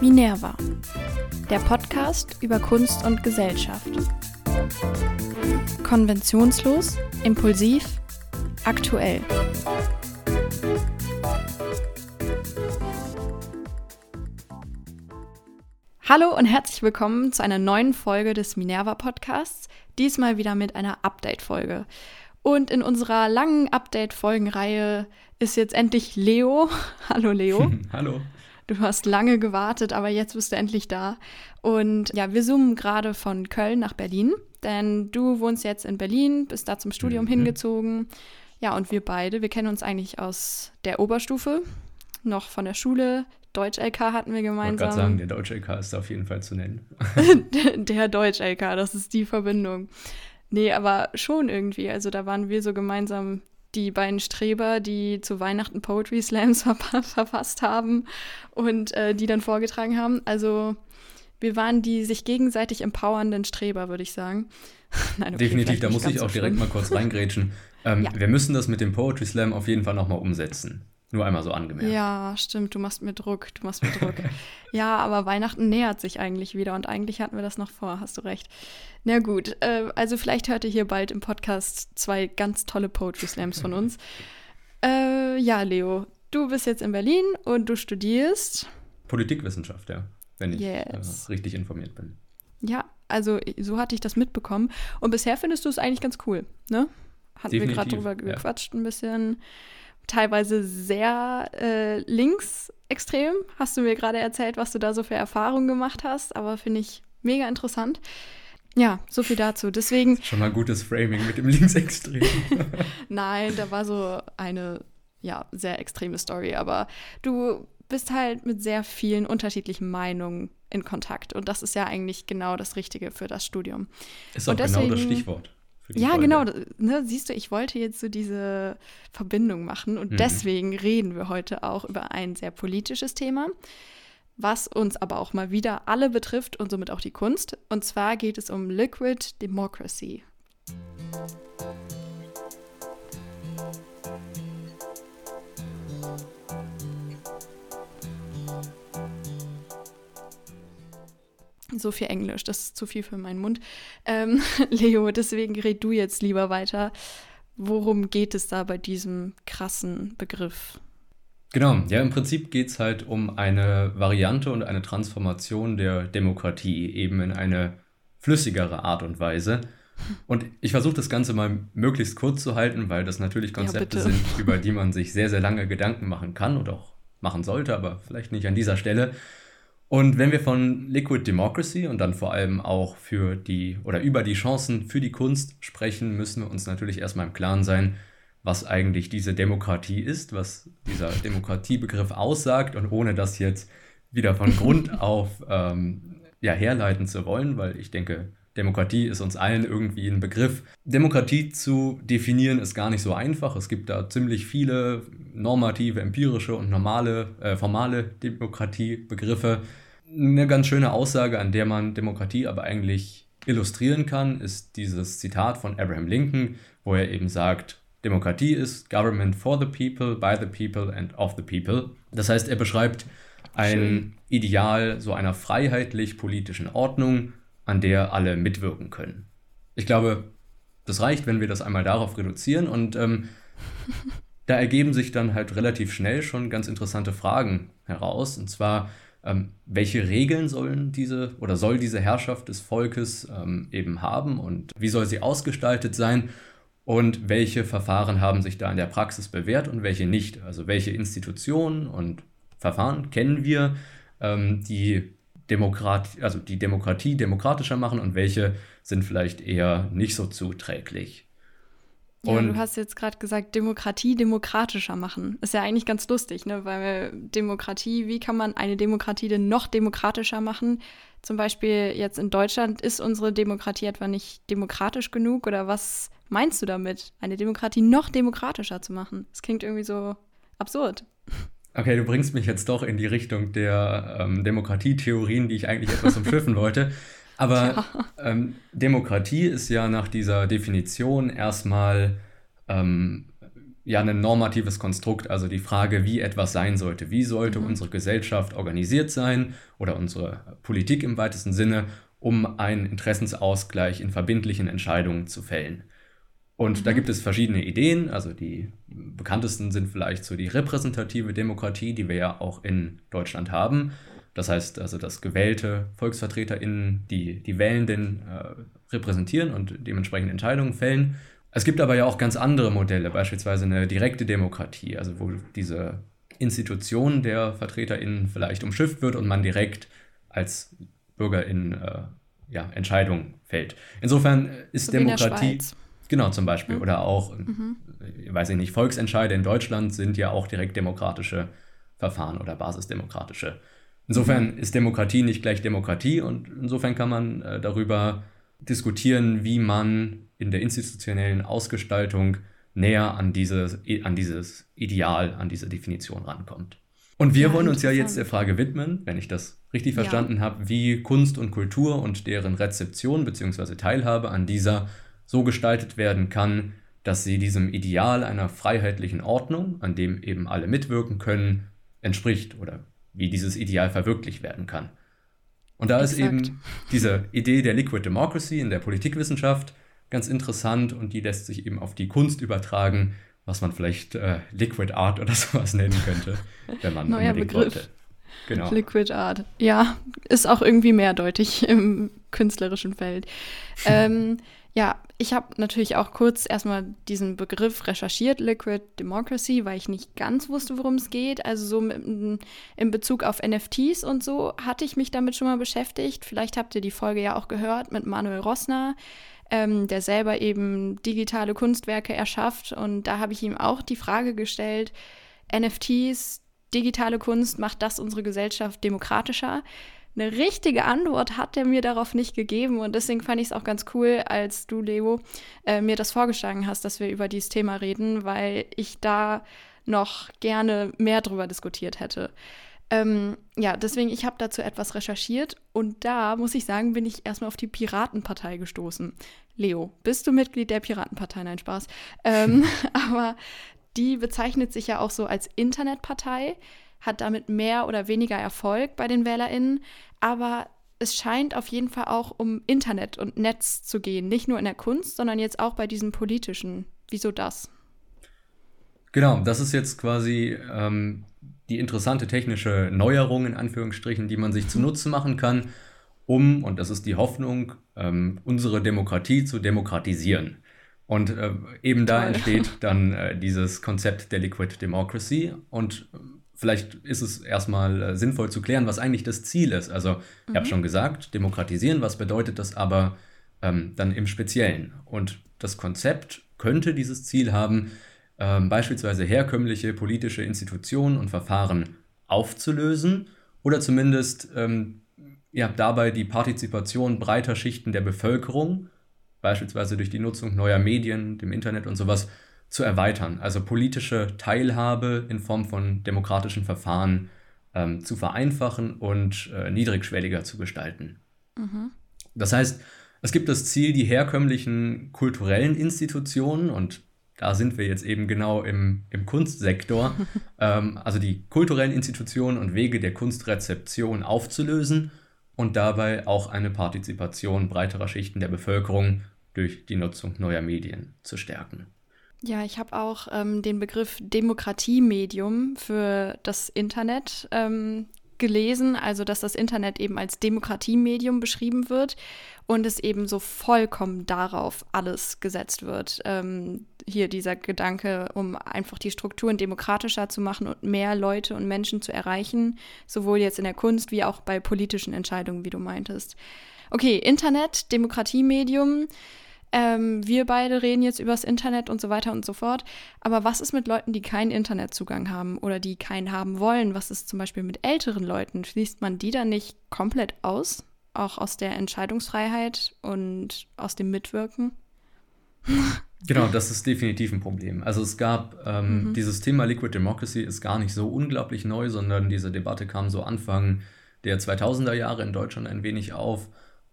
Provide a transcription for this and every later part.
Minerva, der Podcast über Kunst und Gesellschaft. Konventionslos, impulsiv, aktuell. Hallo und herzlich willkommen zu einer neuen Folge des Minerva Podcasts, diesmal wieder mit einer Update-Folge. Und in unserer langen Update-Folgenreihe ist jetzt endlich Leo. Hallo Leo. Hallo. Du hast lange gewartet, aber jetzt bist du endlich da. Und ja, wir zoomen gerade von Köln nach Berlin, denn du wohnst jetzt in Berlin, bist da zum Studium mhm. hingezogen. Ja, und wir beide, wir kennen uns eigentlich aus der Oberstufe, noch von der Schule. Deutsch-LK hatten wir gemeinsam. Ich wollte gerade sagen, der Deutsch-LK ist auf jeden Fall zu nennen. der Deutsch-LK, das ist die Verbindung. Nee, aber schon irgendwie. Also da waren wir so gemeinsam die beiden Streber, die zu Weihnachten Poetry Slams ver verfasst haben und äh, die dann vorgetragen haben. Also wir waren die sich gegenseitig empowernden Streber, würde ich sagen. Nein, okay, Definitiv, da muss ich auch so direkt mal kurz reingrätschen. Ähm, ja. Wir müssen das mit dem Poetry Slam auf jeden Fall nochmal umsetzen. Nur einmal so angemerkt. Ja, stimmt, du machst mir Druck, du machst mir Druck. ja, aber Weihnachten nähert sich eigentlich wieder und eigentlich hatten wir das noch vor, hast du recht. Na gut, äh, also vielleicht hört ihr hier bald im Podcast zwei ganz tolle Poetry Slams von uns. äh, ja, Leo, du bist jetzt in Berlin und du studierst Politikwissenschaft, ja, wenn ich äh, yes. äh, richtig informiert bin. Ja, also so hatte ich das mitbekommen. Und bisher findest du es eigentlich ganz cool, ne? Hatten Definitiv, wir gerade drüber gequatscht ja. ein bisschen teilweise sehr äh, linksextrem. Hast du mir gerade erzählt, was du da so für Erfahrungen gemacht hast, aber finde ich mega interessant. Ja, so viel dazu. Deswegen. Schon mal gutes Framing mit dem Linksextrem. Nein, da war so eine ja, sehr extreme Story, aber du bist halt mit sehr vielen unterschiedlichen Meinungen in Kontakt und das ist ja eigentlich genau das Richtige für das Studium. Ist auch deswegen, genau das Stichwort ja, Folge. genau. Ne, siehst du, ich wollte jetzt so diese Verbindung machen und mhm. deswegen reden wir heute auch über ein sehr politisches Thema, was uns aber auch mal wieder alle betrifft und somit auch die Kunst. Und zwar geht es um Liquid Democracy. So viel Englisch, das ist zu viel für meinen Mund. Ähm, Leo, deswegen red du jetzt lieber weiter. Worum geht es da bei diesem krassen Begriff? Genau, ja, im Prinzip geht es halt um eine Variante und eine Transformation der Demokratie, eben in eine flüssigere Art und Weise. Und ich versuche das Ganze mal möglichst kurz zu halten, weil das natürlich Konzepte ja, sind, über die man sich sehr, sehr lange Gedanken machen kann und auch machen sollte, aber vielleicht nicht an dieser Stelle. Und wenn wir von Liquid Democracy und dann vor allem auch für die oder über die Chancen für die Kunst sprechen, müssen wir uns natürlich erstmal im Klaren sein, was eigentlich diese Demokratie ist, was dieser Demokratiebegriff aussagt. Und ohne das jetzt wieder von Grund auf ähm, ja, herleiten zu wollen, weil ich denke, Demokratie ist uns allen irgendwie ein Begriff. Demokratie zu definieren ist gar nicht so einfach. Es gibt da ziemlich viele normative, empirische und normale, äh, formale Demokratiebegriffe. Eine ganz schöne Aussage, an der man Demokratie aber eigentlich illustrieren kann, ist dieses Zitat von Abraham Lincoln, wo er eben sagt, Demokratie ist Government for the people, by the people and of the people. Das heißt, er beschreibt ein Schön. Ideal so einer freiheitlich-politischen Ordnung, an der alle mitwirken können. Ich glaube, das reicht, wenn wir das einmal darauf reduzieren und ähm, da ergeben sich dann halt relativ schnell schon ganz interessante Fragen heraus. Und zwar, ähm, welche Regeln sollen diese oder soll diese Herrschaft des Volkes ähm, eben haben und wie soll sie ausgestaltet sein und welche Verfahren haben sich da in der Praxis bewährt und welche nicht. Also welche Institutionen und Verfahren kennen wir, ähm, die Demokrat, also die Demokratie demokratischer machen und welche sind vielleicht eher nicht so zuträglich. Ja, und du hast jetzt gerade gesagt, Demokratie demokratischer machen. Ist ja eigentlich ganz lustig, ne? Weil Demokratie, wie kann man eine Demokratie denn noch demokratischer machen? Zum Beispiel jetzt in Deutschland, ist unsere Demokratie etwa nicht demokratisch genug? Oder was meinst du damit, eine Demokratie noch demokratischer zu machen? Das klingt irgendwie so absurd. Okay, du bringst mich jetzt doch in die Richtung der ähm, Demokratietheorien, die ich eigentlich etwas umschiffen wollte. Aber ja. ähm, Demokratie ist ja nach dieser Definition erstmal ähm, ja ein normatives Konstrukt, also die Frage, wie etwas sein sollte. Wie sollte mhm. unsere Gesellschaft organisiert sein oder unsere Politik im weitesten Sinne, um einen Interessensausgleich in verbindlichen Entscheidungen zu fällen. Und mhm. da gibt es verschiedene Ideen. Also die bekanntesten sind vielleicht so die repräsentative Demokratie, die wir ja auch in Deutschland haben. Das heißt also, dass gewählte VolksvertreterInnen die, die Wählenden äh, repräsentieren und dementsprechend Entscheidungen fällen. Es gibt aber ja auch ganz andere Modelle, beispielsweise eine direkte Demokratie, also wo diese Institution der VertreterInnen vielleicht umschifft wird und man direkt als BürgerInnen äh, ja, Entscheidungen fällt. Insofern ist so Demokratie. Genau, zum Beispiel. Mhm. Oder auch, mhm. weiß ich nicht, Volksentscheide in Deutschland sind ja auch direkt demokratische Verfahren oder basisdemokratische. Insofern mhm. ist Demokratie nicht gleich Demokratie und insofern kann man äh, darüber diskutieren, wie man in der institutionellen Ausgestaltung näher an dieses, an dieses Ideal, an diese Definition rankommt. Und wir ja, wollen uns ja jetzt der Frage widmen, wenn ich das richtig verstanden ja. habe, wie Kunst und Kultur und deren Rezeption bzw. Teilhabe an dieser so gestaltet werden kann, dass sie diesem Ideal einer freiheitlichen Ordnung, an dem eben alle mitwirken können, entspricht oder wie dieses Ideal verwirklicht werden kann. Und da Exakt. ist eben diese Idee der Liquid Democracy in der Politikwissenschaft ganz interessant und die lässt sich eben auf die Kunst übertragen, was man vielleicht äh, Liquid Art oder sowas nennen könnte, wenn man Neuer Begriff. Wollte. Genau. Liquid Art. Ja, ist auch irgendwie mehrdeutig im künstlerischen Feld. ähm, ja, ich habe natürlich auch kurz erstmal diesen Begriff recherchiert, Liquid Democracy, weil ich nicht ganz wusste, worum es geht. Also so mit, in Bezug auf NFTs und so hatte ich mich damit schon mal beschäftigt. Vielleicht habt ihr die Folge ja auch gehört mit Manuel Rossner ähm, der selber eben digitale Kunstwerke erschafft. Und da habe ich ihm auch die Frage gestellt, NFTs, digitale Kunst, macht das unsere Gesellschaft demokratischer? Eine richtige Antwort hat er mir darauf nicht gegeben und deswegen fand ich es auch ganz cool, als du, Leo, äh, mir das vorgeschlagen hast, dass wir über dieses Thema reden, weil ich da noch gerne mehr drüber diskutiert hätte. Ähm, ja, deswegen, ich habe dazu etwas recherchiert und da, muss ich sagen, bin ich erstmal auf die Piratenpartei gestoßen. Leo, bist du Mitglied der Piratenpartei? Nein, Spaß. Ähm, aber die bezeichnet sich ja auch so als Internetpartei, hat damit mehr oder weniger Erfolg bei den WählerInnen, aber es scheint auf jeden Fall auch um Internet und Netz zu gehen. Nicht nur in der Kunst, sondern jetzt auch bei diesen politischen. Wieso das? Genau, das ist jetzt quasi ähm, die interessante technische Neuerung in Anführungsstrichen, die man sich zunutze machen kann, um, und das ist die Hoffnung, ähm, unsere Demokratie zu demokratisieren. Und äh, eben da entsteht dann äh, dieses Konzept der Liquid Democracy. Und vielleicht ist es erstmal äh, sinnvoll zu klären, was eigentlich das Ziel ist. Also, ich habe mhm. schon gesagt, demokratisieren, was bedeutet das aber ähm, dann im Speziellen? Und das Konzept könnte dieses Ziel haben, ähm, beispielsweise herkömmliche politische Institutionen und Verfahren aufzulösen oder zumindest ähm, ja, dabei die Partizipation breiter Schichten der Bevölkerung, beispielsweise durch die Nutzung neuer Medien, dem Internet und sowas, zu erweitern. Also politische Teilhabe in Form von demokratischen Verfahren ähm, zu vereinfachen und äh, niedrigschwelliger zu gestalten. Mhm. Das heißt, es gibt das Ziel, die herkömmlichen kulturellen Institutionen und da sind wir jetzt eben genau im, im Kunstsektor, ähm, also die kulturellen Institutionen und Wege der Kunstrezeption aufzulösen und dabei auch eine Partizipation breiterer Schichten der Bevölkerung durch die Nutzung neuer Medien zu stärken. Ja, ich habe auch ähm, den Begriff Demokratiemedium für das Internet ähm, gelesen, also dass das Internet eben als Demokratiemedium beschrieben wird und es eben so vollkommen darauf alles gesetzt wird. Ähm, hier dieser Gedanke, um einfach die Strukturen demokratischer zu machen und mehr Leute und Menschen zu erreichen, sowohl jetzt in der Kunst wie auch bei politischen Entscheidungen, wie du meintest. Okay, Internet, Demokratiemedium. Ähm, wir beide reden jetzt über das Internet und so weiter und so fort. Aber was ist mit Leuten, die keinen Internetzugang haben oder die keinen haben wollen? Was ist zum Beispiel mit älteren Leuten? Schließt man die dann nicht komplett aus? Auch aus der Entscheidungsfreiheit und aus dem Mitwirken? Genau, das ist definitiv ein Problem. Also es gab ähm, mhm. dieses Thema Liquid Democracy ist gar nicht so unglaublich neu, sondern diese Debatte kam so Anfang der 2000er Jahre in Deutschland ein wenig auf.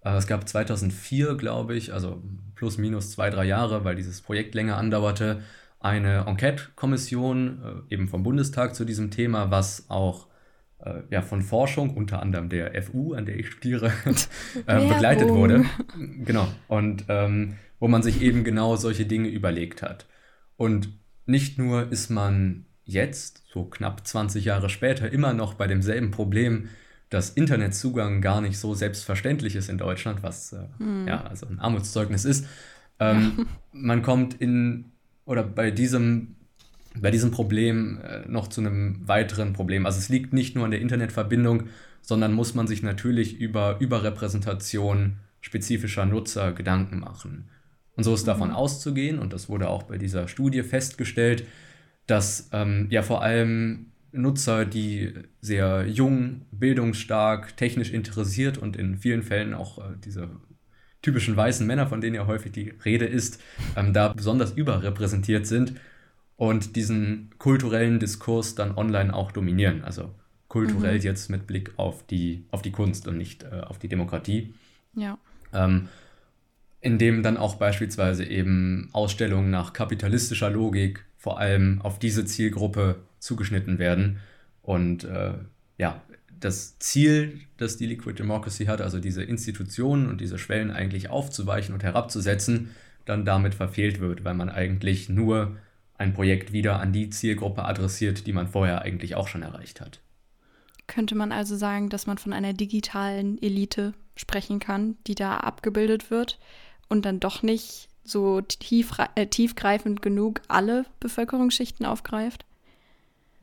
Äh, es gab 2004, glaube ich, also plus minus zwei, drei Jahre, weil dieses Projekt länger andauerte, eine Enquete-Kommission äh, eben vom Bundestag zu diesem Thema, was auch äh, ja, von Forschung, unter anderem der FU, an der ich studiere, äh, begleitet wurde. Genau. Und ähm, wo man sich eben genau solche Dinge überlegt hat. Und nicht nur ist man jetzt, so knapp 20 Jahre später, immer noch bei demselben Problem, dass Internetzugang gar nicht so selbstverständlich ist in Deutschland, was äh, hm. ja also ein Armutszeugnis ist. Ähm, ja. Man kommt in oder bei diesem bei diesem Problem äh, noch zu einem weiteren Problem. Also es liegt nicht nur an der Internetverbindung, sondern muss man sich natürlich über Überrepräsentation spezifischer Nutzer Gedanken machen. Und so ist mhm. davon auszugehen, und das wurde auch bei dieser Studie festgestellt, dass ähm, ja vor allem Nutzer, die sehr jung, bildungsstark, technisch interessiert und in vielen Fällen auch äh, diese typischen weißen Männer, von denen ja häufig die Rede ist, ähm, da besonders überrepräsentiert sind und diesen kulturellen Diskurs dann online auch dominieren. Also kulturell mhm. jetzt mit Blick auf die, auf die Kunst und nicht äh, auf die Demokratie. Ja. Ähm, in dem dann auch beispielsweise eben Ausstellungen nach kapitalistischer Logik vor allem auf diese Zielgruppe zugeschnitten werden. Und äh, ja, das Ziel, das die Liquid Democracy hat, also diese Institutionen und diese Schwellen eigentlich aufzuweichen und herabzusetzen, dann damit verfehlt wird, weil man eigentlich nur ein Projekt wieder an die Zielgruppe adressiert, die man vorher eigentlich auch schon erreicht hat. Könnte man also sagen, dass man von einer digitalen Elite sprechen kann, die da abgebildet wird und dann doch nicht so tief, äh, tiefgreifend genug alle Bevölkerungsschichten aufgreift?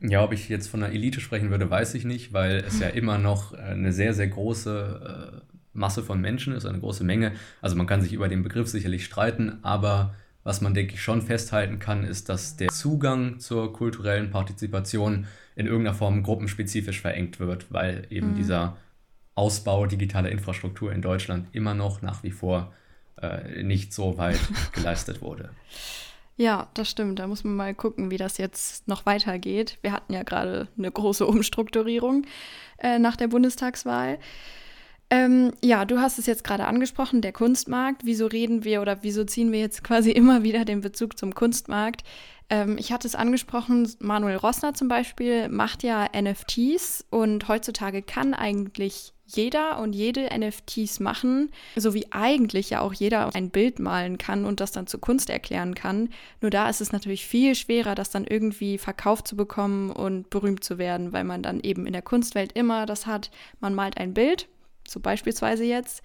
Ja, ob ich jetzt von einer Elite sprechen würde, weiß ich nicht, weil es ja immer noch eine sehr, sehr große äh, Masse von Menschen ist, eine große Menge. Also man kann sich über den Begriff sicherlich streiten, aber was man, denke ich, schon festhalten kann, ist, dass der Zugang zur kulturellen Partizipation in irgendeiner Form gruppenspezifisch verengt wird, weil eben mhm. dieser Ausbau digitaler Infrastruktur in Deutschland immer noch nach wie vor äh, nicht so weit geleistet wurde. Ja, das stimmt. Da muss man mal gucken, wie das jetzt noch weitergeht. Wir hatten ja gerade eine große Umstrukturierung äh, nach der Bundestagswahl. Ähm, ja, du hast es jetzt gerade angesprochen, der Kunstmarkt. Wieso reden wir oder wieso ziehen wir jetzt quasi immer wieder den Bezug zum Kunstmarkt? Ähm, ich hatte es angesprochen, Manuel Rossner zum Beispiel macht ja NFTs und heutzutage kann eigentlich jeder und jede NFTs machen, so wie eigentlich ja auch jeder ein Bild malen kann und das dann zur Kunst erklären kann. Nur da ist es natürlich viel schwerer, das dann irgendwie verkauft zu bekommen und berühmt zu werden, weil man dann eben in der Kunstwelt immer das hat, man malt ein Bild so beispielsweise jetzt,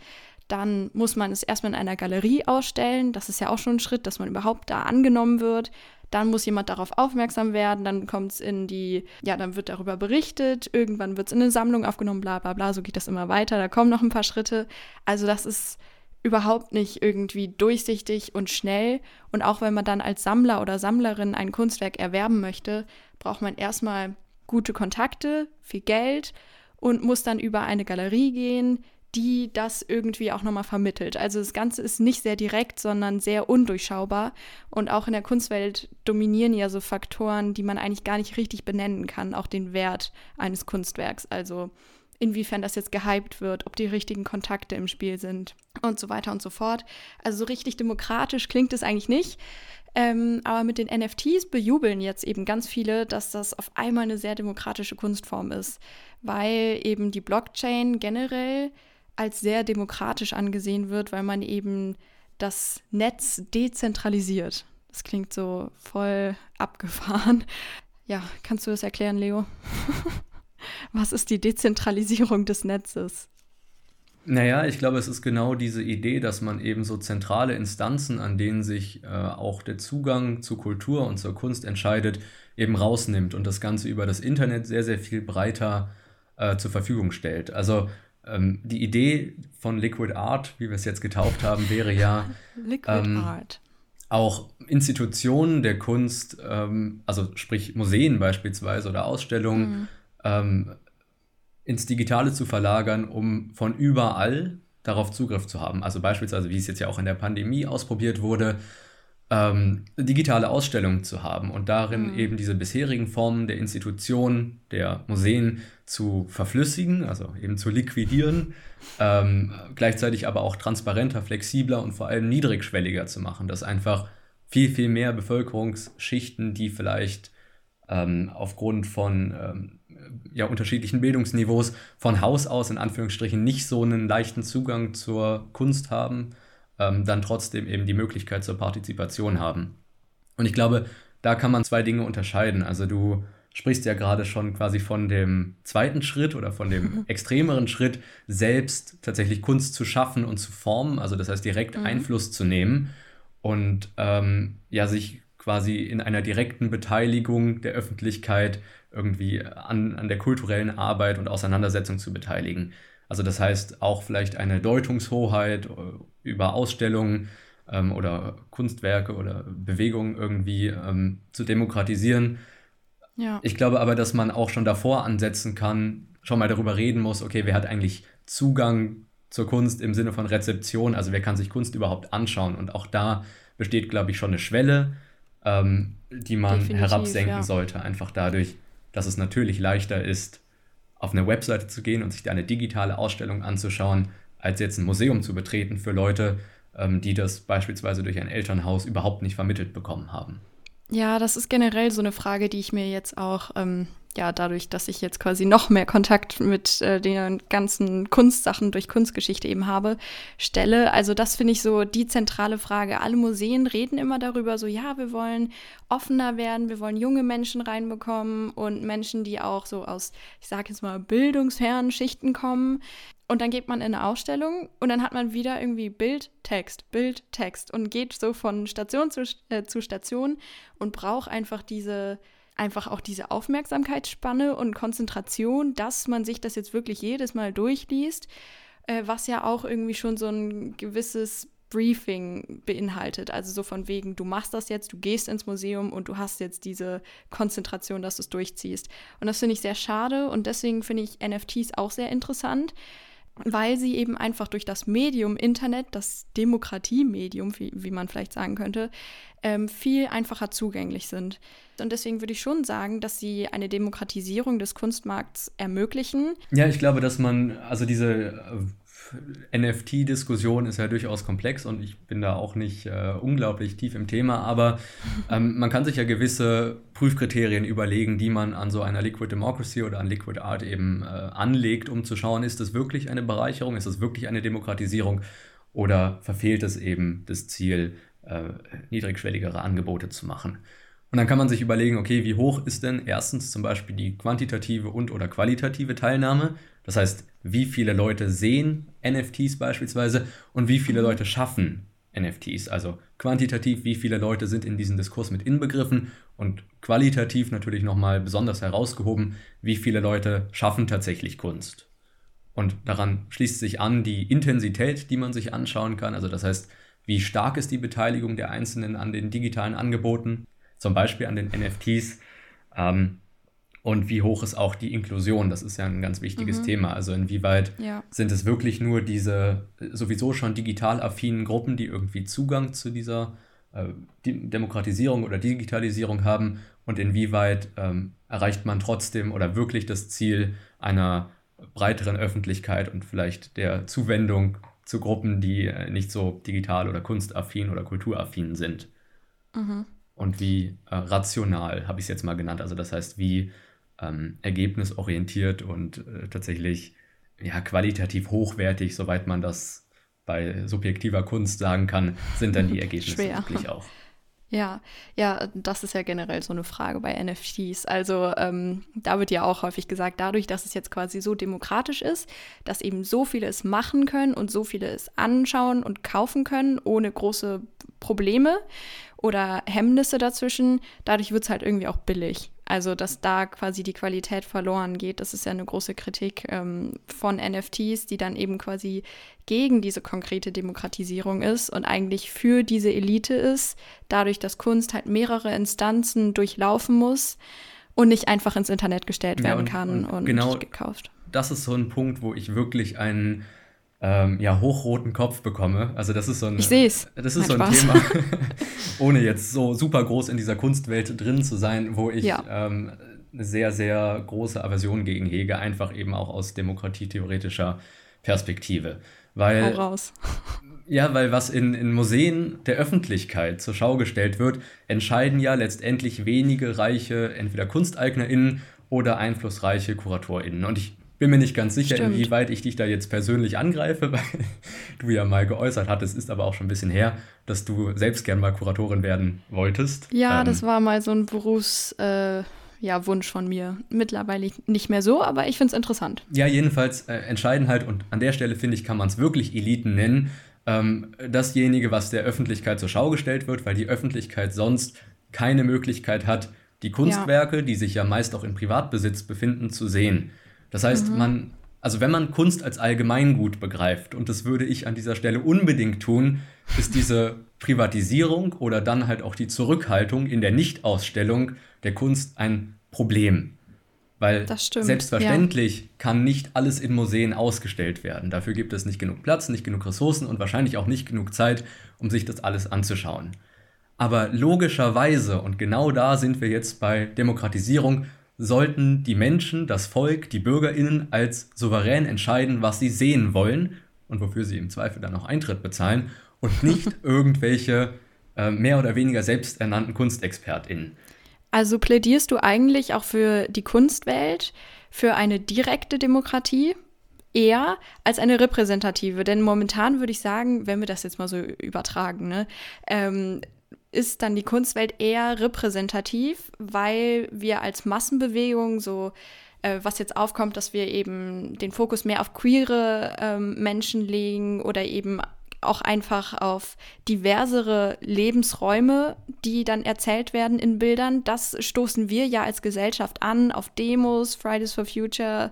dann muss man es erstmal in einer Galerie ausstellen. Das ist ja auch schon ein Schritt, dass man überhaupt da angenommen wird. Dann muss jemand darauf aufmerksam werden, dann kommt es in die, ja, dann wird darüber berichtet, irgendwann wird es in eine Sammlung aufgenommen, bla bla bla, so geht das immer weiter, da kommen noch ein paar Schritte. Also das ist überhaupt nicht irgendwie durchsichtig und schnell. Und auch wenn man dann als Sammler oder Sammlerin ein Kunstwerk erwerben möchte, braucht man erstmal gute Kontakte, viel Geld und muss dann über eine Galerie gehen, die das irgendwie auch nochmal vermittelt. Also das Ganze ist nicht sehr direkt, sondern sehr undurchschaubar. Und auch in der Kunstwelt dominieren ja so Faktoren, die man eigentlich gar nicht richtig benennen kann, auch den Wert eines Kunstwerks. Also inwiefern das jetzt gehypt wird, ob die richtigen Kontakte im Spiel sind und so weiter und so fort. Also so richtig demokratisch klingt es eigentlich nicht. Ähm, aber mit den NFTs bejubeln jetzt eben ganz viele, dass das auf einmal eine sehr demokratische Kunstform ist, weil eben die Blockchain generell als sehr demokratisch angesehen wird, weil man eben das Netz dezentralisiert. Das klingt so voll abgefahren. Ja, kannst du das erklären, Leo? Was ist die Dezentralisierung des Netzes? Naja, ich glaube, es ist genau diese Idee, dass man eben so zentrale Instanzen, an denen sich äh, auch der Zugang zur Kultur und zur Kunst entscheidet, eben rausnimmt und das Ganze über das Internet sehr, sehr viel breiter äh, zur Verfügung stellt. Also ähm, die Idee von Liquid Art, wie wir es jetzt getauft haben, wäre ja ähm, auch Institutionen der Kunst, ähm, also sprich Museen beispielsweise oder Ausstellungen, mhm. Ähm, ins Digitale zu verlagern, um von überall darauf Zugriff zu haben. Also beispielsweise, wie es jetzt ja auch in der Pandemie ausprobiert wurde, ähm, digitale Ausstellungen zu haben und darin mhm. eben diese bisherigen Formen der Institutionen, der Museen zu verflüssigen, also eben zu liquidieren, ähm, gleichzeitig aber auch transparenter, flexibler und vor allem niedrigschwelliger zu machen, dass einfach viel, viel mehr Bevölkerungsschichten, die vielleicht ähm, aufgrund von ähm, ja, unterschiedlichen Bildungsniveaus von Haus aus in Anführungsstrichen nicht so einen leichten Zugang zur Kunst haben, ähm, dann trotzdem eben die Möglichkeit zur Partizipation haben. Und ich glaube, da kann man zwei Dinge unterscheiden. Also du sprichst ja gerade schon quasi von dem zweiten Schritt oder von dem extremeren Schritt, selbst tatsächlich Kunst zu schaffen und zu formen, also das heißt direkt mhm. Einfluss zu nehmen und ähm, ja, sich quasi in einer direkten Beteiligung der Öffentlichkeit irgendwie an, an der kulturellen Arbeit und Auseinandersetzung zu beteiligen. Also das heißt auch vielleicht eine Deutungshoheit äh, über Ausstellungen ähm, oder Kunstwerke oder Bewegungen irgendwie ähm, zu demokratisieren. Ja. Ich glaube aber, dass man auch schon davor ansetzen kann, schon mal darüber reden muss, okay, wer hat eigentlich Zugang zur Kunst im Sinne von Rezeption, also wer kann sich Kunst überhaupt anschauen. Und auch da besteht, glaube ich, schon eine Schwelle, ähm, die man Definitiv, herabsenken ja. sollte, einfach dadurch, dass es natürlich leichter ist, auf eine Webseite zu gehen und sich da eine digitale Ausstellung anzuschauen, als jetzt ein Museum zu betreten für Leute, ähm, die das beispielsweise durch ein Elternhaus überhaupt nicht vermittelt bekommen haben. Ja, das ist generell so eine Frage, die ich mir jetzt auch, ähm, ja, dadurch, dass ich jetzt quasi noch mehr Kontakt mit äh, den ganzen Kunstsachen durch Kunstgeschichte eben habe, stelle. Also das finde ich so die zentrale Frage. Alle Museen reden immer darüber, so ja, wir wollen offener werden, wir wollen junge Menschen reinbekommen und Menschen, die auch so aus, ich sage jetzt mal, bildungsfernen Schichten kommen. Und dann geht man in eine Ausstellung und dann hat man wieder irgendwie Bild, Text, Bild, Text und geht so von Station zu, äh, zu Station und braucht einfach diese, einfach auch diese Aufmerksamkeitsspanne und Konzentration, dass man sich das jetzt wirklich jedes Mal durchliest, äh, was ja auch irgendwie schon so ein gewisses Briefing beinhaltet. Also so von wegen, du machst das jetzt, du gehst ins Museum und du hast jetzt diese Konzentration, dass du es durchziehst. Und das finde ich sehr schade und deswegen finde ich NFTs auch sehr interessant weil sie eben einfach durch das Medium Internet, das Demokratiemedium, wie, wie man vielleicht sagen könnte, ähm, viel einfacher zugänglich sind. Und deswegen würde ich schon sagen, dass sie eine Demokratisierung des Kunstmarkts ermöglichen. Ja, ich glaube, dass man, also diese äh, NFT-Diskussion ist ja durchaus komplex und ich bin da auch nicht äh, unglaublich tief im Thema, aber ähm, man kann sich ja gewisse Prüfkriterien überlegen, die man an so einer Liquid Democracy oder an Liquid Art eben äh, anlegt, um zu schauen, ist das wirklich eine Bereicherung, ist das wirklich eine Demokratisierung oder verfehlt es eben das Ziel, äh, niedrigschwelligere Angebote zu machen. Und dann kann man sich überlegen, okay, wie hoch ist denn erstens zum Beispiel die quantitative und oder qualitative Teilnahme? Das heißt, wie viele Leute sehen NFTs beispielsweise und wie viele. Leute schaffen NFTs. Also quantitativ, wie viele Leute sind in diesen Diskurs mit inbegriffen und qualitativ natürlich nochmal besonders herausgehoben, wie viele Leute schaffen tatsächlich Kunst. Und daran schließt sich an die Intensität, die man sich anschauen kann. Also das heißt, wie stark ist die Beteiligung der Einzelnen an den digitalen Angeboten, zum Beispiel an den NFTs. Ähm, und wie hoch ist auch die Inklusion? Das ist ja ein ganz wichtiges mhm. Thema. Also inwieweit ja. sind es wirklich nur diese sowieso schon digital affinen Gruppen, die irgendwie Zugang zu dieser äh, Demokratisierung oder Digitalisierung haben und inwieweit ähm, erreicht man trotzdem oder wirklich das Ziel einer breiteren Öffentlichkeit und vielleicht der Zuwendung zu Gruppen, die äh, nicht so digital oder kunstaffin oder kulturaffin sind. Mhm. Und wie äh, rational habe ich es jetzt mal genannt. Also das heißt, wie ähm, ergebnisorientiert und äh, tatsächlich ja, qualitativ hochwertig, soweit man das bei subjektiver Kunst sagen kann, sind dann die Ergebnisse wirklich auch. Ja, ja, das ist ja generell so eine Frage bei NFTs. Also ähm, da wird ja auch häufig gesagt, dadurch, dass es jetzt quasi so demokratisch ist, dass eben so viele es machen können und so viele es anschauen und kaufen können, ohne große Probleme oder Hemmnisse dazwischen, dadurch wird es halt irgendwie auch billig. Also, dass da quasi die Qualität verloren geht, das ist ja eine große Kritik ähm, von NFTs, die dann eben quasi gegen diese konkrete Demokratisierung ist und eigentlich für diese Elite ist, dadurch, dass Kunst halt mehrere Instanzen durchlaufen muss und nicht einfach ins Internet gestellt werden ja, und, kann und, und genau gekauft. Das ist so ein Punkt, wo ich wirklich einen ähm, ja, hochroten Kopf bekomme. Also das ist so ein, ich seh's. Das ist so ein Thema, ohne jetzt so super groß in dieser Kunstwelt drin zu sein, wo ich ja. ähm, eine sehr, sehr große Aversion gegen hege, einfach eben auch aus demokratietheoretischer Perspektive. Weil. Ja, weil was in, in Museen der Öffentlichkeit zur Schau gestellt wird, entscheiden ja letztendlich wenige reiche, entweder KunsteignerInnen oder einflussreiche KuratorInnen. Und ich bin mir nicht ganz sicher, Stimmt. inwieweit ich dich da jetzt persönlich angreife, weil du ja mal geäußert hattest, ist aber auch schon ein bisschen her, dass du selbst gern mal Kuratorin werden wolltest. Ja, ähm, das war mal so ein Berufs. Äh ja, Wunsch von mir. Mittlerweile nicht mehr so, aber ich finde es interessant. Ja, jedenfalls äh, entscheiden halt, und an der Stelle finde ich, kann man es wirklich Eliten nennen, ähm, dasjenige, was der Öffentlichkeit zur Schau gestellt wird, weil die Öffentlichkeit sonst keine Möglichkeit hat, die Kunstwerke, ja. die sich ja meist auch in Privatbesitz befinden, zu sehen. Das heißt, mhm. man, also wenn man Kunst als Allgemeingut begreift, und das würde ich an dieser Stelle unbedingt tun, ist diese Privatisierung oder dann halt auch die Zurückhaltung in der Nichtausstellung der Kunst ein Problem. Weil stimmt, selbstverständlich ja. kann nicht alles in Museen ausgestellt werden. Dafür gibt es nicht genug Platz, nicht genug Ressourcen und wahrscheinlich auch nicht genug Zeit, um sich das alles anzuschauen. Aber logischerweise, und genau da sind wir jetzt bei Demokratisierung, sollten die Menschen, das Volk, die Bürgerinnen als souverän entscheiden, was sie sehen wollen und wofür sie im Zweifel dann auch Eintritt bezahlen und nicht irgendwelche äh, mehr oder weniger selbsternannten KunstexpertInnen. Also plädierst du eigentlich auch für die Kunstwelt, für eine direkte Demokratie eher als eine repräsentative? Denn momentan würde ich sagen, wenn wir das jetzt mal so übertragen, ne, ähm, ist dann die Kunstwelt eher repräsentativ, weil wir als Massenbewegung so äh, was jetzt aufkommt, dass wir eben den Fokus mehr auf queere ähm, Menschen legen oder eben auch einfach auf diversere Lebensräume, die dann erzählt werden in Bildern. Das stoßen wir ja als Gesellschaft an, auf Demos, Fridays for Future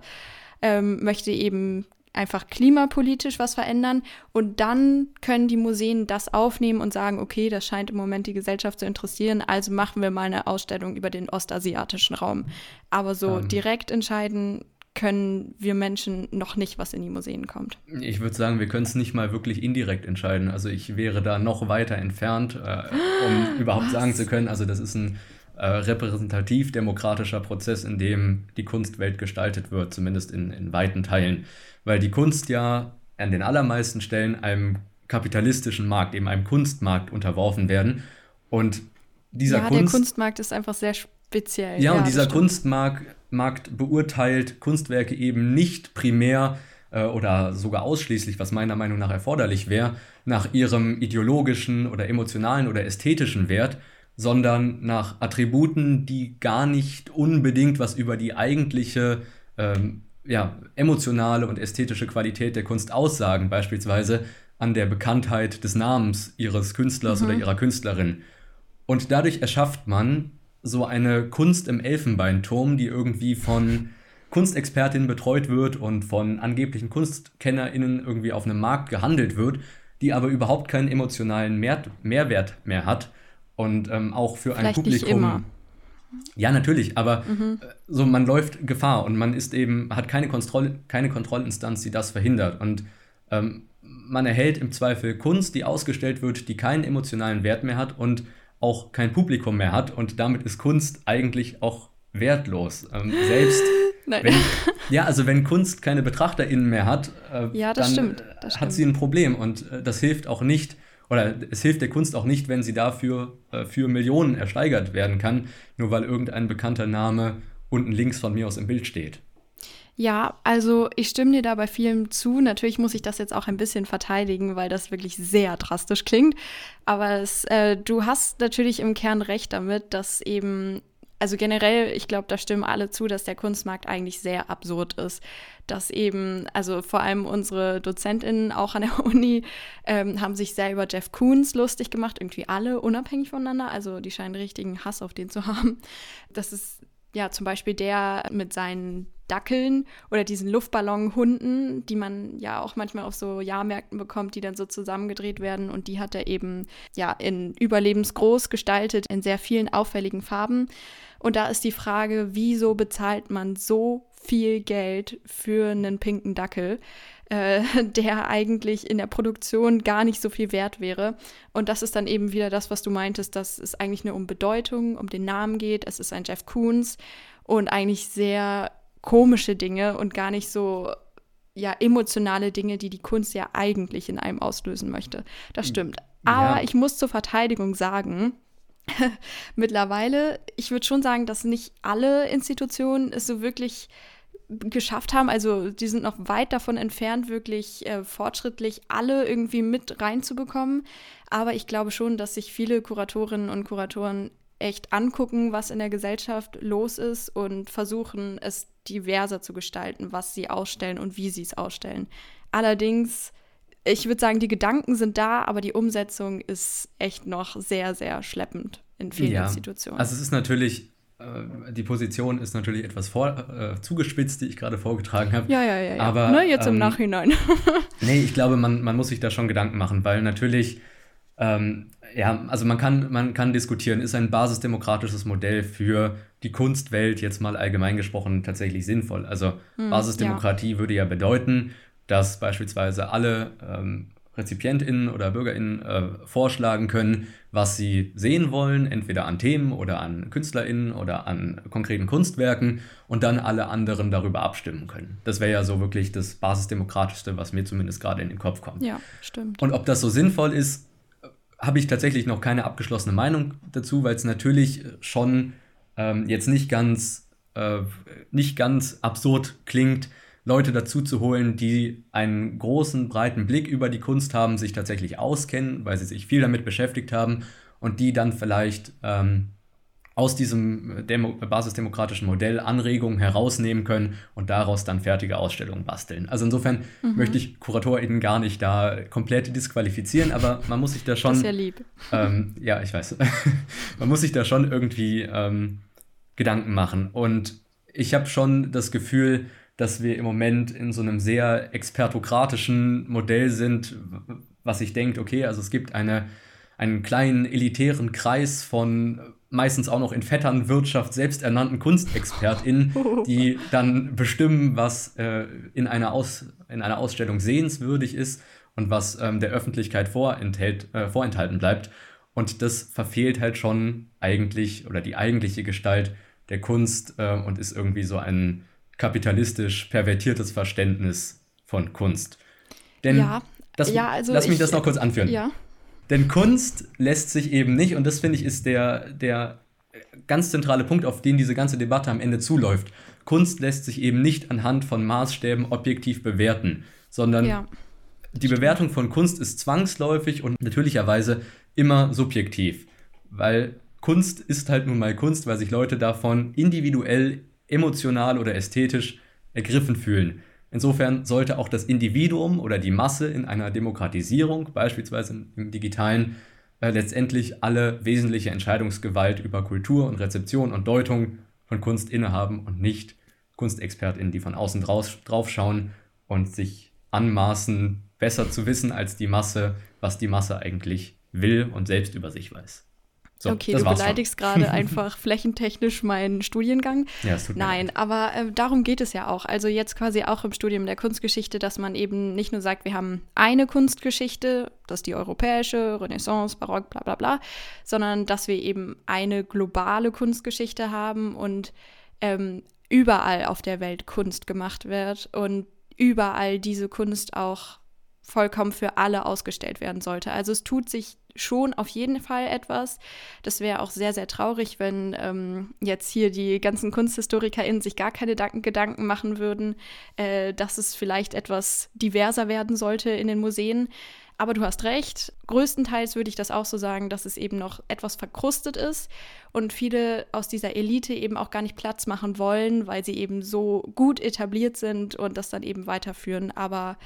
ähm, möchte eben einfach klimapolitisch was verändern und dann können die Museen das aufnehmen und sagen, okay, das scheint im Moment die Gesellschaft zu interessieren, also machen wir mal eine Ausstellung über den ostasiatischen Raum. Aber so ähm. direkt entscheiden können wir Menschen noch nicht, was in die Museen kommt. Ich würde sagen, wir können es nicht mal wirklich indirekt entscheiden. Also ich wäre da noch weiter entfernt, äh, um überhaupt was? sagen zu können, also das ist ein äh, repräsentativ-demokratischer Prozess, in dem die Kunstwelt gestaltet wird, zumindest in, in weiten Teilen. Weil die Kunst ja an den allermeisten Stellen einem kapitalistischen Markt, eben einem Kunstmarkt unterworfen werden. Und dieser ja, Kunst, der Kunstmarkt ist einfach sehr speziell. Ja, ja und dieser Kunstmarkt Markt beurteilt Kunstwerke eben nicht primär äh, oder sogar ausschließlich, was meiner Meinung nach erforderlich wäre, nach ihrem ideologischen oder emotionalen oder ästhetischen Wert, sondern nach Attributen, die gar nicht unbedingt was über die eigentliche ähm, ja, emotionale und ästhetische Qualität der Kunst aussagen, beispielsweise an der Bekanntheit des Namens ihres Künstlers mhm. oder ihrer Künstlerin. Und dadurch erschafft man so eine Kunst im Elfenbeinturm, die irgendwie von Kunstexpertinnen betreut wird und von angeblichen KunstkennerInnen irgendwie auf einem Markt gehandelt wird, die aber überhaupt keinen emotionalen Mehr Mehrwert mehr hat und ähm, auch für Vielleicht ein Publikum. Nicht immer. Ja, natürlich, aber mhm. Äh, so man läuft Gefahr und man ist eben, hat keine, Kontroll, keine Kontrollinstanz, die das verhindert. Und ähm, man erhält im Zweifel Kunst, die ausgestellt wird, die keinen emotionalen Wert mehr hat und auch kein Publikum mehr hat und damit ist Kunst eigentlich auch wertlos. Ähm, selbst. Wenn, ja, also wenn Kunst keine BetrachterInnen mehr hat, äh, ja, dann stimmt, hat stimmt. sie ein Problem und äh, das hilft auch nicht, oder es hilft der Kunst auch nicht, wenn sie dafür äh, für Millionen ersteigert werden kann, nur weil irgendein bekannter Name unten links von mir aus im Bild steht. Ja, also ich stimme dir da bei vielem zu. Natürlich muss ich das jetzt auch ein bisschen verteidigen, weil das wirklich sehr drastisch klingt. Aber es, äh, du hast natürlich im Kern recht damit, dass eben, also generell, ich glaube, da stimmen alle zu, dass der Kunstmarkt eigentlich sehr absurd ist. Dass eben, also vor allem unsere DozentInnen auch an der Uni ähm, haben sich sehr über Jeff Koons lustig gemacht, irgendwie alle unabhängig voneinander. Also die scheinen richtigen Hass auf den zu haben. Das ist ja zum Beispiel der mit seinen Dackeln oder diesen Luftballonhunden, die man ja auch manchmal auf so Jahrmärkten bekommt, die dann so zusammengedreht werden. Und die hat er eben ja in überlebensgroß gestaltet, in sehr vielen auffälligen Farben. Und da ist die Frage, wieso bezahlt man so viel Geld für einen pinken Dackel? äh, der eigentlich in der Produktion gar nicht so viel wert wäre. Und das ist dann eben wieder das, was du meintest, dass es eigentlich nur um Bedeutung, um den Namen geht. Es ist ein Jeff Koons und eigentlich sehr komische Dinge und gar nicht so ja emotionale Dinge, die die Kunst ja eigentlich in einem auslösen möchte. Das stimmt. Aber ja. ich muss zur Verteidigung sagen, mittlerweile, ich würde schon sagen, dass nicht alle Institutionen es so wirklich geschafft haben. Also die sind noch weit davon entfernt, wirklich äh, fortschrittlich alle irgendwie mit reinzubekommen. Aber ich glaube schon, dass sich viele Kuratorinnen und Kuratoren echt angucken, was in der Gesellschaft los ist und versuchen, es diverser zu gestalten, was sie ausstellen und wie sie es ausstellen. Allerdings, ich würde sagen, die Gedanken sind da, aber die Umsetzung ist echt noch sehr, sehr schleppend in vielen ja, Institutionen. Also es ist natürlich äh, die Position ist natürlich etwas vor, äh, zugespitzt, die ich gerade vorgetragen habe. Ja, ja, ja. ja. Aber ne, jetzt im ähm, Nachhinein. nee, ich glaube, man, man muss sich da schon Gedanken machen, weil natürlich, ähm, ja, also man kann, man kann diskutieren, ist ein basisdemokratisches Modell für die Kunstwelt jetzt mal allgemein gesprochen tatsächlich sinnvoll? Also hm, Basisdemokratie ja. würde ja bedeuten, dass beispielsweise alle ähm, RezipientInnen oder BürgerInnen äh, vorschlagen können, was sie sehen wollen, entweder an Themen oder an KünstlerInnen oder an konkreten Kunstwerken und dann alle anderen darüber abstimmen können. Das wäre ja so wirklich das Basisdemokratischste, was mir zumindest gerade in den Kopf kommt. Ja, stimmt. Und ob das so sinnvoll ist, habe ich tatsächlich noch keine abgeschlossene Meinung dazu, weil es natürlich schon ähm, jetzt nicht ganz, äh, nicht ganz absurd klingt, Leute dazu zu holen, die einen großen, breiten Blick über die Kunst haben, sich tatsächlich auskennen, weil sie sich viel damit beschäftigt haben und die dann vielleicht ähm, aus diesem Demo basisdemokratischen Modell Anregungen herausnehmen können und daraus dann fertige Ausstellungen basteln. Also insofern mhm. möchte ich KuratorInnen gar nicht da komplett disqualifizieren, aber man muss sich da schon. Das ist ja lieb. Ähm, ja, ich weiß. man muss sich da schon irgendwie ähm, Gedanken machen. Und ich habe schon das Gefühl, dass wir im Moment in so einem sehr expertokratischen Modell sind, was sich denkt, okay, also es gibt eine, einen kleinen elitären Kreis von meistens auch noch in Vetternwirtschaft selbsternannten KunstexpertInnen, die dann bestimmen, was äh, in, einer Aus, in einer Ausstellung sehenswürdig ist und was ähm, der Öffentlichkeit vorenthält, äh, vorenthalten bleibt. Und das verfehlt halt schon eigentlich oder die eigentliche Gestalt der Kunst äh, und ist irgendwie so ein kapitalistisch pervertiertes Verständnis von Kunst. Denn ja, das, ja, also lass mich ich, das noch kurz anführen. Ja. Denn Kunst lässt sich eben nicht, und das finde ich ist der, der ganz zentrale Punkt, auf den diese ganze Debatte am Ende zuläuft. Kunst lässt sich eben nicht anhand von Maßstäben objektiv bewerten, sondern ja. die Bewertung von Kunst ist zwangsläufig und natürlicherweise immer subjektiv. Weil Kunst ist halt nun mal Kunst, weil sich Leute davon individuell emotional oder ästhetisch ergriffen fühlen. Insofern sollte auch das Individuum oder die Masse in einer Demokratisierung, beispielsweise im digitalen, äh, letztendlich alle wesentliche Entscheidungsgewalt über Kultur und Rezeption und Deutung von Kunst innehaben und nicht KunstexpertInnen, die von außen drauf, schauen und sich anmaßen, besser zu wissen als die Masse, was die Masse eigentlich will und selbst über sich weiß. So, okay, du beleidigst gerade einfach flächentechnisch meinen Studiengang. Ja, es tut mir Nein, leid. aber äh, darum geht es ja auch. Also jetzt quasi auch im Studium der Kunstgeschichte, dass man eben nicht nur sagt, wir haben eine Kunstgeschichte, das ist die europäische, Renaissance, Barock, bla bla bla, sondern dass wir eben eine globale Kunstgeschichte haben und ähm, überall auf der Welt Kunst gemacht wird und überall diese Kunst auch vollkommen für alle ausgestellt werden sollte. Also es tut sich schon auf jeden Fall etwas. Das wäre auch sehr, sehr traurig, wenn ähm, jetzt hier die ganzen KunsthistorikerInnen sich gar keine Gedanken machen würden, äh, dass es vielleicht etwas diverser werden sollte in den Museen. Aber du hast recht. Größtenteils würde ich das auch so sagen, dass es eben noch etwas verkrustet ist und viele aus dieser Elite eben auch gar nicht Platz machen wollen, weil sie eben so gut etabliert sind und das dann eben weiterführen. Aber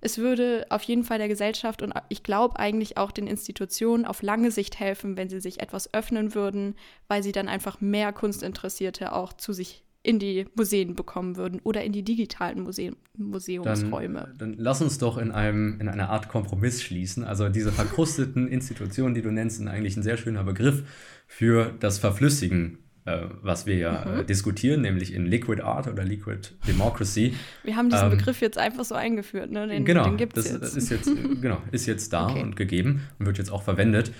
es würde auf jeden Fall der Gesellschaft und ich glaube eigentlich auch den Institutionen auf lange Sicht helfen, wenn sie sich etwas öffnen würden, weil sie dann einfach mehr Kunstinteressierte auch zu sich in die Museen bekommen würden oder in die digitalen Museum, Museumsräume. Dann, dann, lass uns doch in, einem, in einer Art Kompromiss schließen. Also diese verkrusteten Institutionen, die du nennst, sind eigentlich ein sehr schöner Begriff für das Verflüssigen äh, was wir ja mhm. äh, diskutieren, nämlich in Liquid Art oder Liquid Democracy. Wir haben diesen ähm, Begriff jetzt einfach so eingeführt, ne? Den, genau, den gibt's das, jetzt. ist jetzt genau, ist jetzt da okay. und gegeben und wird jetzt auch verwendet.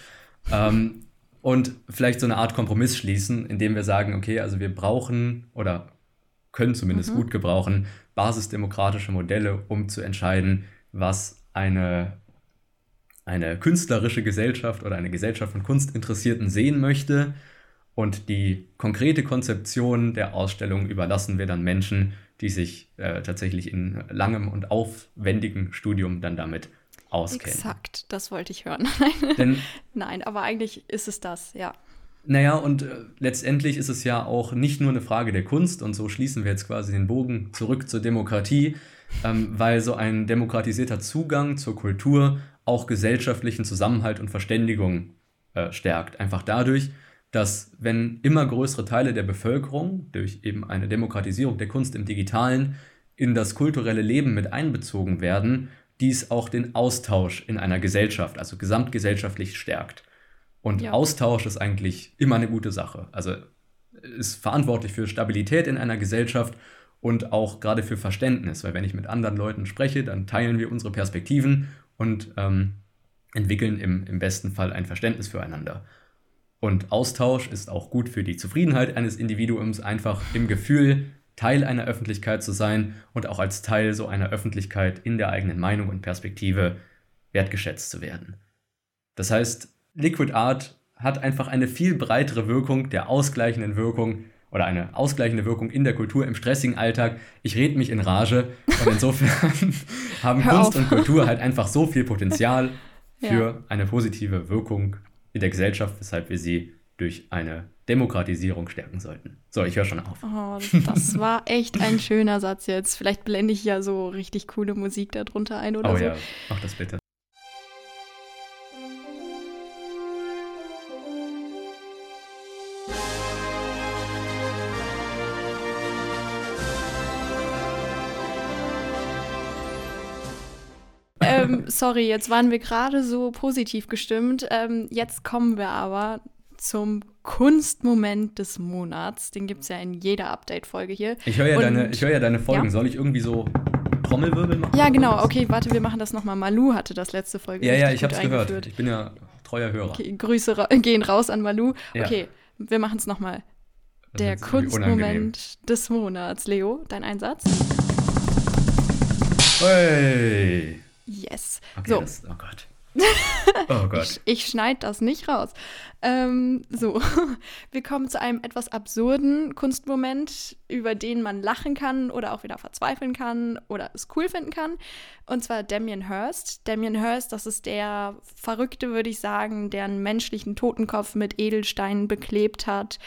Ähm, und vielleicht so eine Art Kompromiss schließen, indem wir sagen, okay, also wir brauchen oder können zumindest mhm. gut gebrauchen, basisdemokratische Modelle, um zu entscheiden, was eine, eine künstlerische Gesellschaft oder eine Gesellschaft von Kunstinteressierten sehen möchte. Und die konkrete Konzeption der Ausstellung überlassen wir dann Menschen, die sich äh, tatsächlich in langem und aufwendigem Studium dann damit auskennen. Exakt, das wollte ich hören. Denn, Nein, aber eigentlich ist es das, ja. Naja, und äh, letztendlich ist es ja auch nicht nur eine Frage der Kunst, und so schließen wir jetzt quasi den Bogen zurück zur Demokratie, ähm, weil so ein demokratisierter Zugang zur Kultur auch gesellschaftlichen Zusammenhalt und Verständigung äh, stärkt. Einfach dadurch, dass wenn immer größere Teile der Bevölkerung durch eben eine Demokratisierung der Kunst im digitalen in das kulturelle Leben mit einbezogen werden, dies auch den Austausch in einer Gesellschaft, also gesamtgesellschaftlich stärkt. Und ja. Austausch ist eigentlich immer eine gute Sache. Also ist verantwortlich für Stabilität in einer Gesellschaft und auch gerade für Verständnis, weil wenn ich mit anderen Leuten spreche, dann teilen wir unsere Perspektiven und ähm, entwickeln im, im besten Fall ein Verständnis füreinander. Und Austausch ist auch gut für die Zufriedenheit eines Individuums, einfach im Gefühl, Teil einer Öffentlichkeit zu sein und auch als Teil so einer Öffentlichkeit in der eigenen Meinung und Perspektive wertgeschätzt zu werden. Das heißt, Liquid Art hat einfach eine viel breitere Wirkung der ausgleichenden Wirkung oder eine ausgleichende Wirkung in der Kultur im stressigen Alltag. Ich rede mich in Rage und insofern haben Kunst und Kultur halt einfach so viel Potenzial für ja. eine positive Wirkung in der Gesellschaft, weshalb wir sie durch eine Demokratisierung stärken sollten. So, ich höre schon auf. Oh, das war echt ein schöner Satz jetzt. Vielleicht blende ich ja so richtig coole Musik darunter ein oder oh, so. Oh ja, mach das bitte. Ähm, sorry, jetzt waren wir gerade so positiv gestimmt. Ähm, jetzt kommen wir aber zum Kunstmoment des Monats. Den gibt es ja in jeder Update-Folge hier. Ich höre ja, deine, hör ja deine Folgen. Ja? Soll ich irgendwie so Trommelwirbel machen? Ja, genau. Okay, warte, wir machen das nochmal. Malu hatte das letzte Folge. Ja, ja, ich habe es gehört. Ich bin ja treuer Hörer. Okay, Grüße ra gehen raus an Malu. Ja. Okay, wir machen es nochmal. Der Kunstmoment des Monats. Leo, dein Einsatz? Hey! Yes. Okay, so. Das, oh Gott. Oh Gott. ich, ich schneide das nicht raus. Ähm, so, wir kommen zu einem etwas absurden Kunstmoment, über den man lachen kann oder auch wieder verzweifeln kann oder es cool finden kann. Und zwar Damien Hirst. Damien Hirst, das ist der Verrückte, würde ich sagen, der einen menschlichen Totenkopf mit Edelsteinen beklebt hat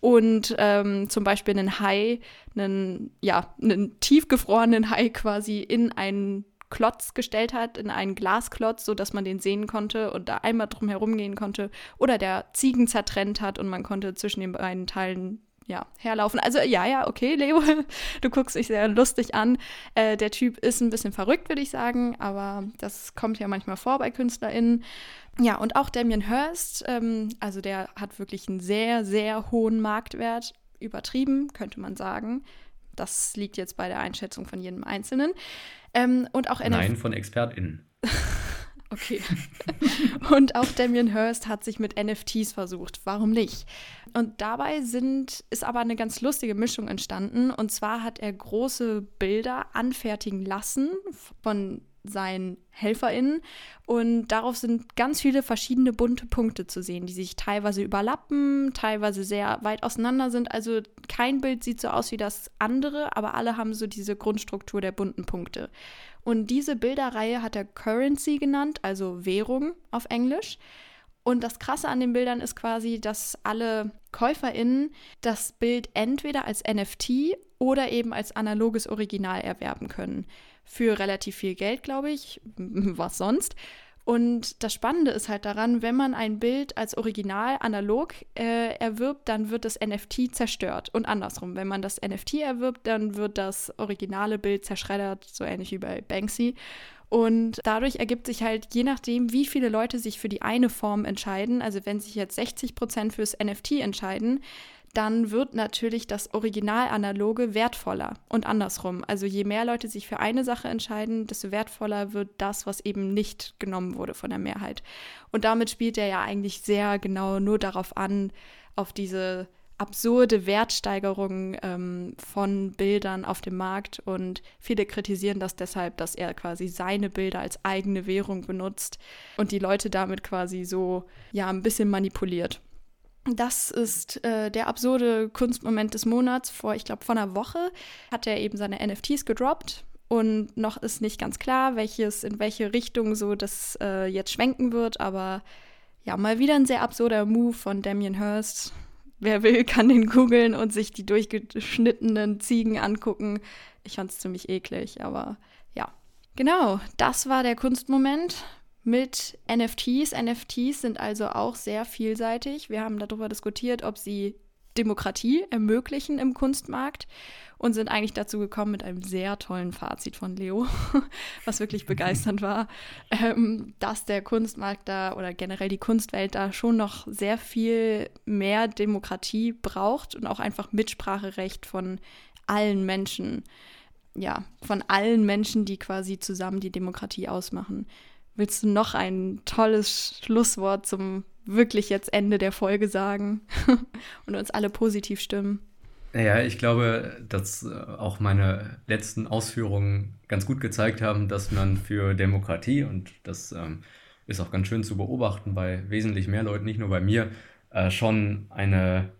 und ähm, zum Beispiel einen Hai, einen, ja, einen tiefgefrorenen Hai quasi in einen Klotz gestellt hat, in einen Glasklotz, sodass man den sehen konnte und da einmal drum herum gehen konnte. Oder der Ziegen zertrennt hat und man konnte zwischen den beiden Teilen ja, herlaufen. Also ja, ja, okay, Leo, du guckst dich sehr lustig an. Äh, der Typ ist ein bisschen verrückt, würde ich sagen, aber das kommt ja manchmal vor bei KünstlerInnen. Ja, und auch Damien Hirst, ähm, also der hat wirklich einen sehr, sehr hohen Marktwert. Übertrieben, könnte man sagen. Das liegt jetzt bei der Einschätzung von jedem Einzelnen. Ähm, und auch Nein, von ExpertInnen. okay. und auch Damien Hirst hat sich mit NFTs versucht. Warum nicht? Und dabei sind, ist aber eine ganz lustige Mischung entstanden. Und zwar hat er große Bilder anfertigen lassen von seinen HelferInnen. Und darauf sind ganz viele verschiedene bunte Punkte zu sehen, die sich teilweise überlappen, teilweise sehr weit auseinander sind. Also kein Bild sieht so aus wie das andere, aber alle haben so diese Grundstruktur der bunten Punkte. Und diese Bilderreihe hat er Currency genannt, also Währung auf Englisch. Und das Krasse an den Bildern ist quasi, dass alle KäuferInnen das Bild entweder als NFT oder eben als analoges Original erwerben können für relativ viel Geld, glaube ich. Was sonst? Und das Spannende ist halt daran, wenn man ein Bild als Original analog äh, erwirbt, dann wird das NFT zerstört. Und andersrum, wenn man das NFT erwirbt, dann wird das originale Bild zerschreddert, so ähnlich wie bei Banksy. Und dadurch ergibt sich halt, je nachdem, wie viele Leute sich für die eine Form entscheiden, also wenn sich jetzt 60 Prozent fürs NFT entscheiden, dann wird natürlich das Original-Analoge wertvoller und andersrum. Also je mehr Leute sich für eine Sache entscheiden, desto wertvoller wird das, was eben nicht genommen wurde von der Mehrheit. Und damit spielt er ja eigentlich sehr genau nur darauf an, auf diese absurde Wertsteigerung ähm, von Bildern auf dem Markt und viele kritisieren das deshalb, dass er quasi seine Bilder als eigene Währung benutzt und die Leute damit quasi so ja ein bisschen manipuliert. Das ist äh, der absurde Kunstmoment des Monats. Vor, ich glaube, vor einer Woche hat er eben seine NFTs gedroppt und noch ist nicht ganz klar, welches in welche Richtung so das äh, jetzt schwenken wird, aber ja, mal wieder ein sehr absurder Move von Damien Hirst Wer will, kann den googeln und sich die durchgeschnittenen Ziegen angucken. Ich fand es ziemlich eklig, aber ja. Genau, das war der Kunstmoment mit NFTs. NFTs sind also auch sehr vielseitig. Wir haben darüber diskutiert, ob sie Demokratie ermöglichen im Kunstmarkt und sind eigentlich dazu gekommen mit einem sehr tollen Fazit von Leo, was wirklich begeisternd war, ähm, dass der Kunstmarkt da oder generell die Kunstwelt da schon noch sehr viel mehr Demokratie braucht und auch einfach Mitspracherecht von allen Menschen. Ja, von allen Menschen, die quasi zusammen die Demokratie ausmachen. Willst du noch ein tolles Schlusswort zum wirklich jetzt Ende der Folge sagen und uns alle positiv stimmen? Ja, ich glaube, dass äh, auch meine letzten Ausführungen ganz gut gezeigt haben, dass man für Demokratie, und das ähm, ist auch ganz schön zu beobachten bei wesentlich mehr Leuten, nicht nur bei mir, äh, schon eine,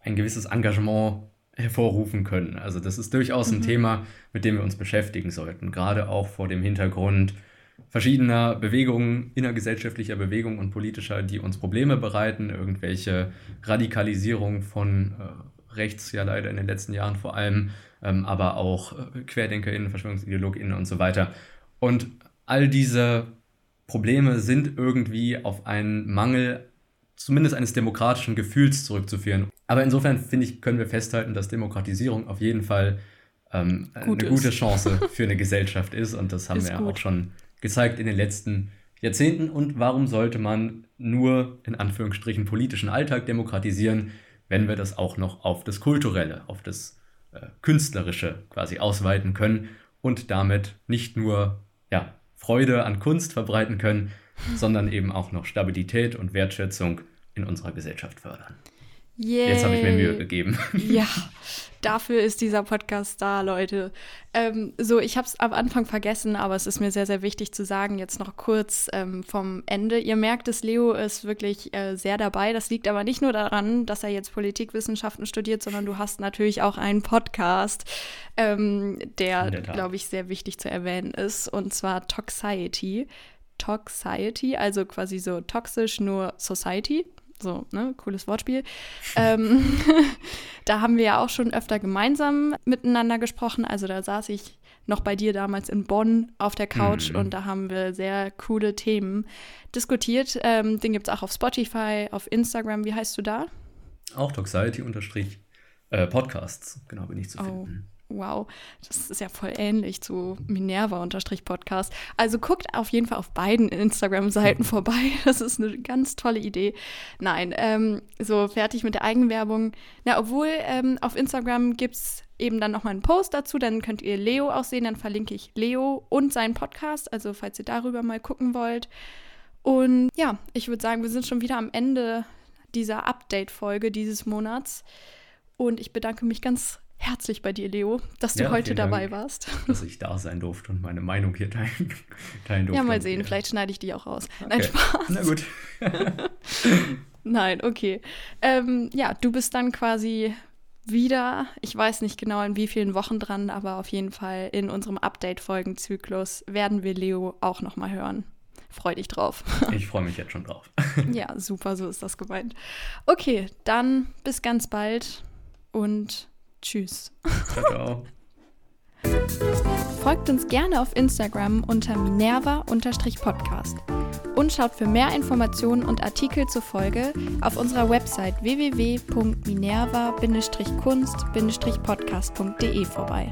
ein gewisses Engagement hervorrufen können. Also das ist durchaus ein mhm. Thema, mit dem wir uns beschäftigen sollten, gerade auch vor dem Hintergrund verschiedener Bewegungen, innergesellschaftlicher Bewegungen und politischer, die uns Probleme bereiten, irgendwelche Radikalisierung von äh, rechts ja leider in den letzten Jahren vor allem, ähm, aber auch äh, QuerdenkerInnen, VerschwörungsideologInnen und so weiter. Und all diese Probleme sind irgendwie auf einen Mangel zumindest eines demokratischen Gefühls zurückzuführen. Aber insofern, finde ich, können wir festhalten, dass Demokratisierung auf jeden Fall ähm, eine ist. gute Chance für eine Gesellschaft ist. Und das haben ist wir gut. auch schon gezeigt in den letzten Jahrzehnten. Und warum sollte man nur in Anführungsstrichen politischen Alltag demokratisieren, wenn wir das auch noch auf das Kulturelle, auf das äh, Künstlerische quasi ausweiten können und damit nicht nur ja, Freude an Kunst verbreiten können, sondern eben auch noch Stabilität und Wertschätzung in unserer Gesellschaft fördern. Yay. Jetzt habe ich mir Mühe gegeben. Ja, dafür ist dieser Podcast da, Leute. Ähm, so, ich habe es am Anfang vergessen, aber es ist mir sehr, sehr wichtig zu sagen, jetzt noch kurz ähm, vom Ende. Ihr merkt es, Leo ist wirklich äh, sehr dabei. Das liegt aber nicht nur daran, dass er jetzt Politikwissenschaften studiert, sondern du hast natürlich auch einen Podcast, ähm, der, glaube ich, sehr wichtig zu erwähnen ist, und zwar Toxiety. Toxiety, also quasi so toxisch, nur Society. So, ne, cooles Wortspiel. ähm, da haben wir ja auch schon öfter gemeinsam miteinander gesprochen. Also da saß ich noch bei dir damals in Bonn auf der Couch mhm. und da haben wir sehr coole Themen diskutiert. Ähm, den gibt es auch auf Spotify, auf Instagram. Wie heißt du da? Auch Toxiety-Podcasts, äh, genau, bin ich zu oh. finden. Wow, das ist ja voll ähnlich zu Minerva-Podcast. Also guckt auf jeden Fall auf beiden Instagram-Seiten vorbei. Das ist eine ganz tolle Idee. Nein, ähm, so fertig mit der Eigenwerbung. Na, obwohl ähm, auf Instagram gibt es eben dann nochmal einen Post dazu. Dann könnt ihr Leo auch sehen. Dann verlinke ich Leo und seinen Podcast. Also falls ihr darüber mal gucken wollt. Und ja, ich würde sagen, wir sind schon wieder am Ende dieser Update-Folge dieses Monats. Und ich bedanke mich ganz herzlich bei dir, Leo, dass du ja, heute dabei Dank, warst. Dass ich da sein durfte und meine Meinung hier teilen, teilen durfte. Ja, mal sehen, vielleicht schneide ich die auch raus. Okay. Nein, Spaß. Na gut. Nein, okay. Ähm, ja, du bist dann quasi wieder, ich weiß nicht genau in wie vielen Wochen dran, aber auf jeden Fall in unserem Update-Folgenzyklus werden wir Leo auch nochmal hören. Freu dich drauf. ich freue mich jetzt schon drauf. ja, super, so ist das gemeint. Okay, dann bis ganz bald und Tschüss. Ciao. Folgt uns gerne auf Instagram unter minerva-podcast und schaut für mehr Informationen und Artikel zur Folge auf unserer Website www.minerva-kunst-podcast.de vorbei.